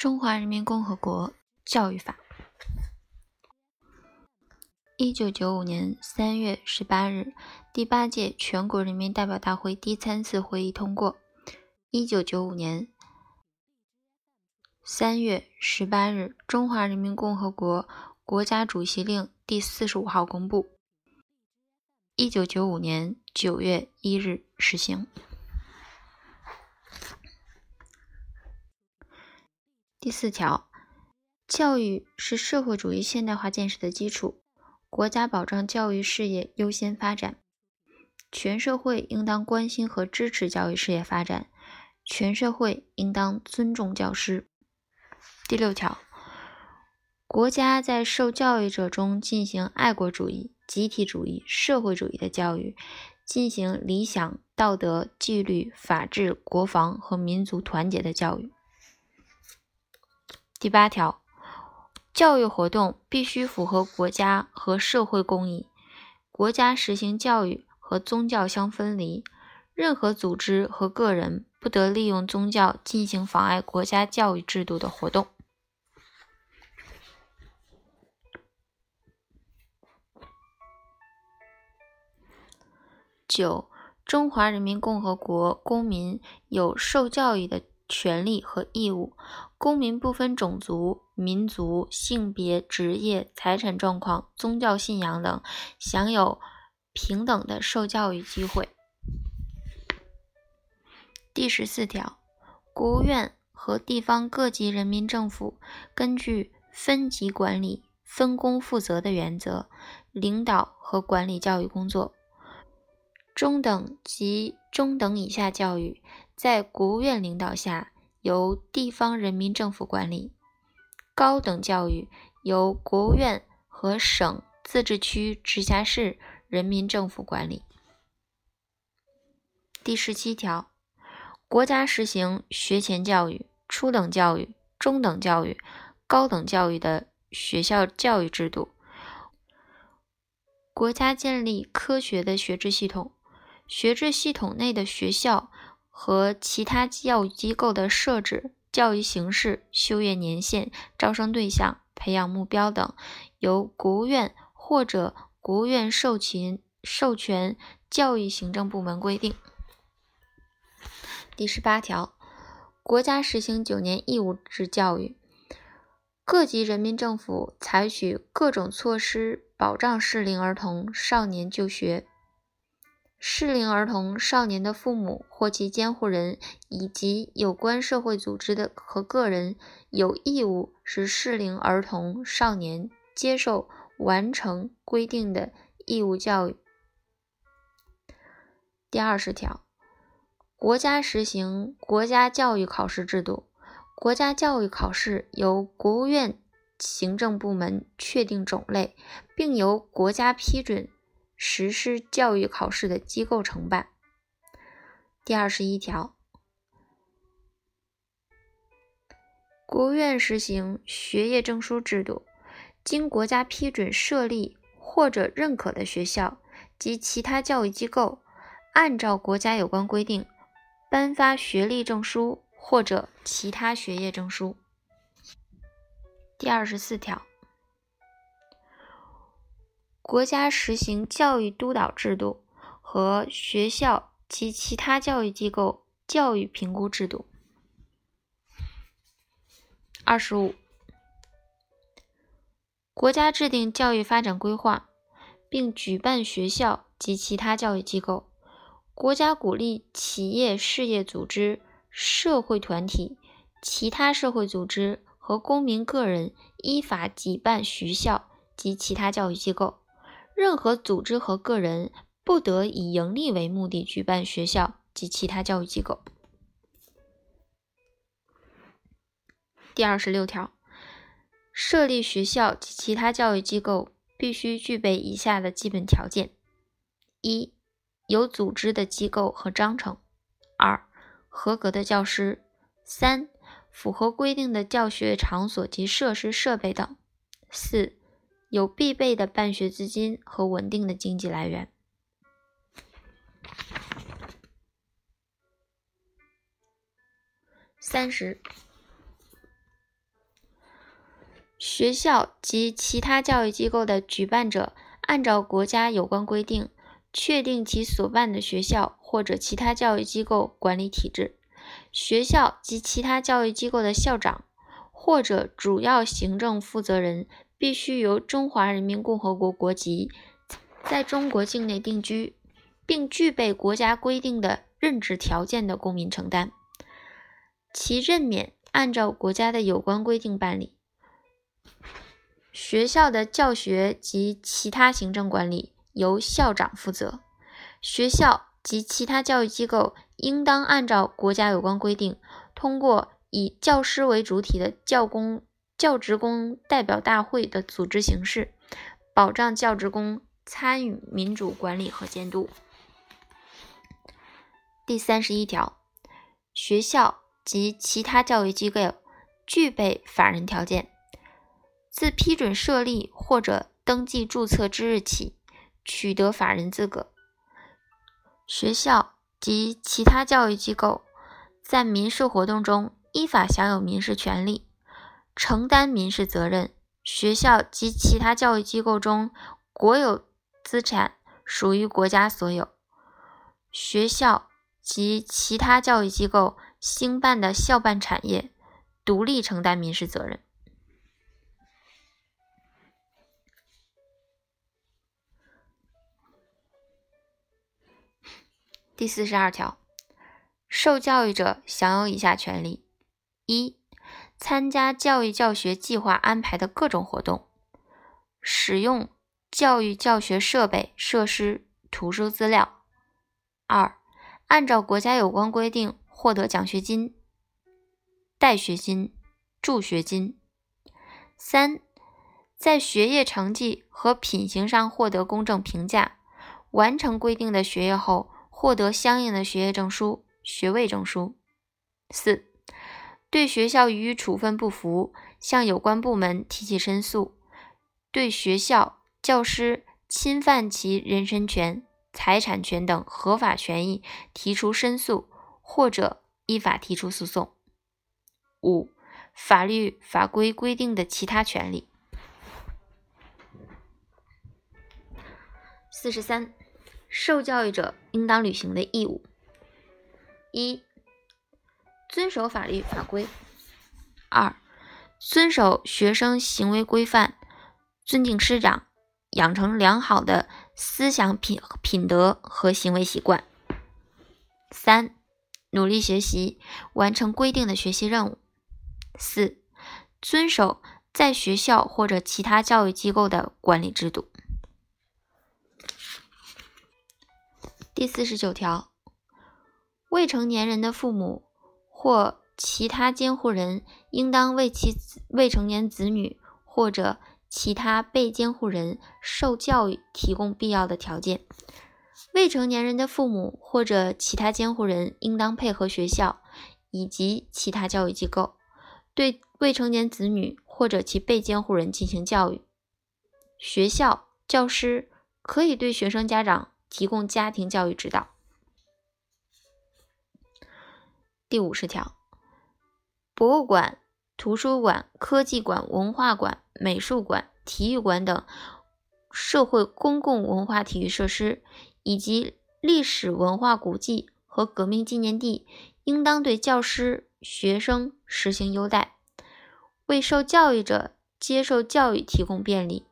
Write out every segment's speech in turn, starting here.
中华人民共和国教育法，一九九五年三月十八日，第八届全国人民代表大会第三次会议通过。一九九五年三月十八日，中华人民共和国国家主席令第四十五号公布。一九九五年九月一日实行。第四条，教育是社会主义现代化建设的基础，国家保障教育事业优先发展，全社会应当关心和支持教育事业发展，全社会应当尊重教师。第六条，国家在受教育者中进行爱国主义。集体主义、社会主义的教育，进行理想、道德、纪律、法治、国防和民族团结的教育。第八条，教育活动必须符合国家和社会公益，国家实行教育和宗教相分离，任何组织和个人不得利用宗教进行妨碍国家教育制度的活动。九，中华人民共和国公民有受教育的权利和义务，公民不分种族、民族、性别、职业、财产状况、宗教信仰等，享有平等的受教育机会。第十四条，国务院和地方各级人民政府根据分级管理、分工负责的原则，领导和管理教育工作。中等及中等以下教育，在国务院领导下由地方人民政府管理；高等教育由国务院和省、自治区、直辖市人民政府管理。第十七条，国家实行学前教育、初等教育、中等教育、高等教育的学校教育制度，国家建立科学的学制系统。学制系统内的学校和其他教育机构的设置、教育形式、修业年限、招生对象、培养目标等，由国务院或者国务院授权授权教育行政部门规定。第十八条，国家实行九年义务制教育，各级人民政府采取各种措施保障适龄儿童少年就学。适龄儿童少年的父母或其监护人以及有关社会组织的和个人有义务使适龄儿童少年接受完成规定的义务教育。第二十条，国家实行国家教育考试制度，国家教育考试由国务院行政部门确定种类，并由国家批准。实施教育考试的机构承办。第二十一条，国务院实行学业证书制度，经国家批准设立或者认可的学校及其他教育机构，按照国家有关规定颁发学历证书或者其他学业证书。第二十四条。国家实行教育督导制度和学校及其他教育机构教育评估制度。二十五，国家制定教育发展规划，并举办学校及其他教育机构。国家鼓励企业、事业组织、社会团体、其他社会组织和公民个人依法举办学校及其他教育机构。任何组织和个人不得以盈利为目的举办学校及其他教育机构。第二十六条，设立学校及其他教育机构必须具备以下的基本条件：一、有组织的机构和章程；二、合格的教师；三、符合规定的教学场所及设施设备等；四。有必备的办学资金和稳定的经济来源。三十，学校及其他教育机构的举办者，按照国家有关规定，确定其所办的学校或者其他教育机构管理体制。学校及其他教育机构的校长或者主要行政负责人，必须由中华人民共和国国籍，在中国境内定居，并具备国家规定的任职条件的公民承担。其任免按照国家的有关规定办理。学校的教学及其他行政管理由校长负责。学校及其他教育机构应当按照国家有关规定，通过以教师为主体的教工教职工代表大会的组织形式，保障教职工参与民主管理和监督。第三十一条，学校及其他教育机构具备法人条件。自批准设立或者登记注册之日起，取得法人资格。学校及其他教育机构在民事活动中依法享有民事权利，承担民事责任。学校及其他教育机构中国有资产属于国家所有。学校及其他教育机构兴办的校办产业，独立承担民事责任。第四十二条，受教育者享有以下权利：一、参加教育教学计划安排的各种活动；使用教育教学设备、设施、图书资料；二、按照国家有关规定获得奖学金、带学金、助学金；三、在学业成绩和品行上获得公正评价，完成规定的学业后。获得相应的学业证书、学位证书。四、对学校予以处分不服，向有关部门提起申诉；对学校、教师侵犯其人身权、财产权等合法权益提出申诉，或者依法提出诉讼。五、法律法规规定的其他权利。四十三。受教育者应当履行的义务：一、遵守法律法规；二、遵守学生行为规范，尊敬师长，养成良好的思想品品德和行为习惯；三、努力学习，完成规定的学习任务；四、遵守在学校或者其他教育机构的管理制度。第四十九条，未成年人的父母或其他监护人，应当为其未成年子女或者其他被监护人受教育提供必要的条件。未成年人的父母或者其他监护人，应当配合学校以及其他教育机构，对未成年子女或者其被监护人进行教育。学校教师可以对学生家长。提供家庭教育指导。第五十条，博物馆、图书馆、科技馆、文化馆、美术馆、体育馆等社会公共文化体育设施，以及历史文化古迹和革命纪念地，应当对教师、学生实行优待，为受教育者接受教育提供便利。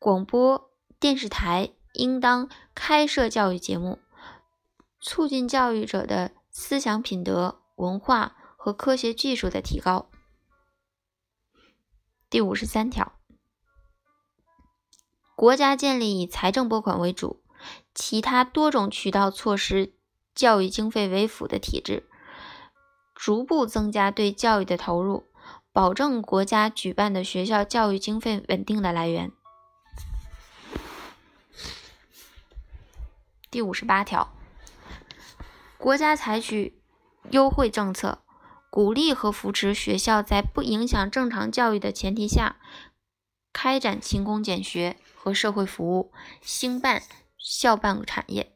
广播电视台。应当开设教育节目，促进教育者的思想品德、文化和科学技术的提高。第五十三条，国家建立以财政拨款为主、其他多种渠道措施教育经费为辅的体制，逐步增加对教育的投入，保证国家举办的学校教育经费稳定的来源。第五十八条，国家采取优惠政策，鼓励和扶持学校在不影响正常教育的前提下，开展勤工俭学和社会服务，兴办校办产业。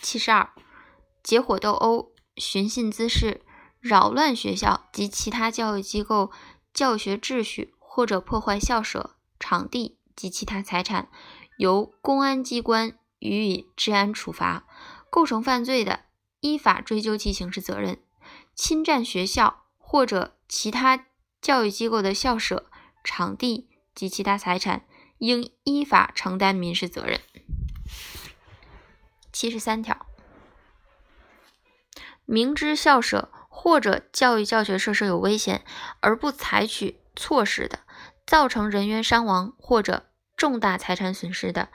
七十二，结伙斗殴、寻衅滋事、扰乱学校及其他教育机构教学秩序，或者破坏校舍、场地及其他财产，由公安机关予以治安处罚。构成犯罪的，依法追究其刑事责任。侵占学校或者其他教育机构的校舍、场地及其他财产，应依法承担民事责任。七十三条，明知校舍或者教育教学设施有危险而不采取措施的，造成人员伤亡或者重大财产损失的，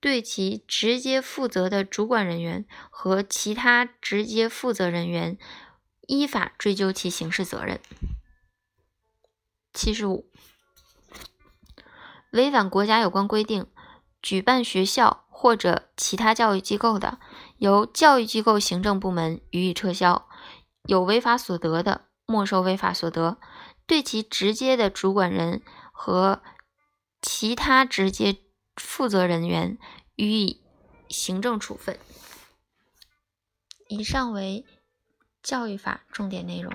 对其直接负责的主管人员和其他直接负责人员。依法追究其刑事责任。七十五，违反国家有关规定举办学校或者其他教育机构的，由教育机构行政部门予以撤销；有违法所得的，没收违法所得，对其直接的主管人和其他直接负责人员予以行政处分。以上为。教育法重点内容。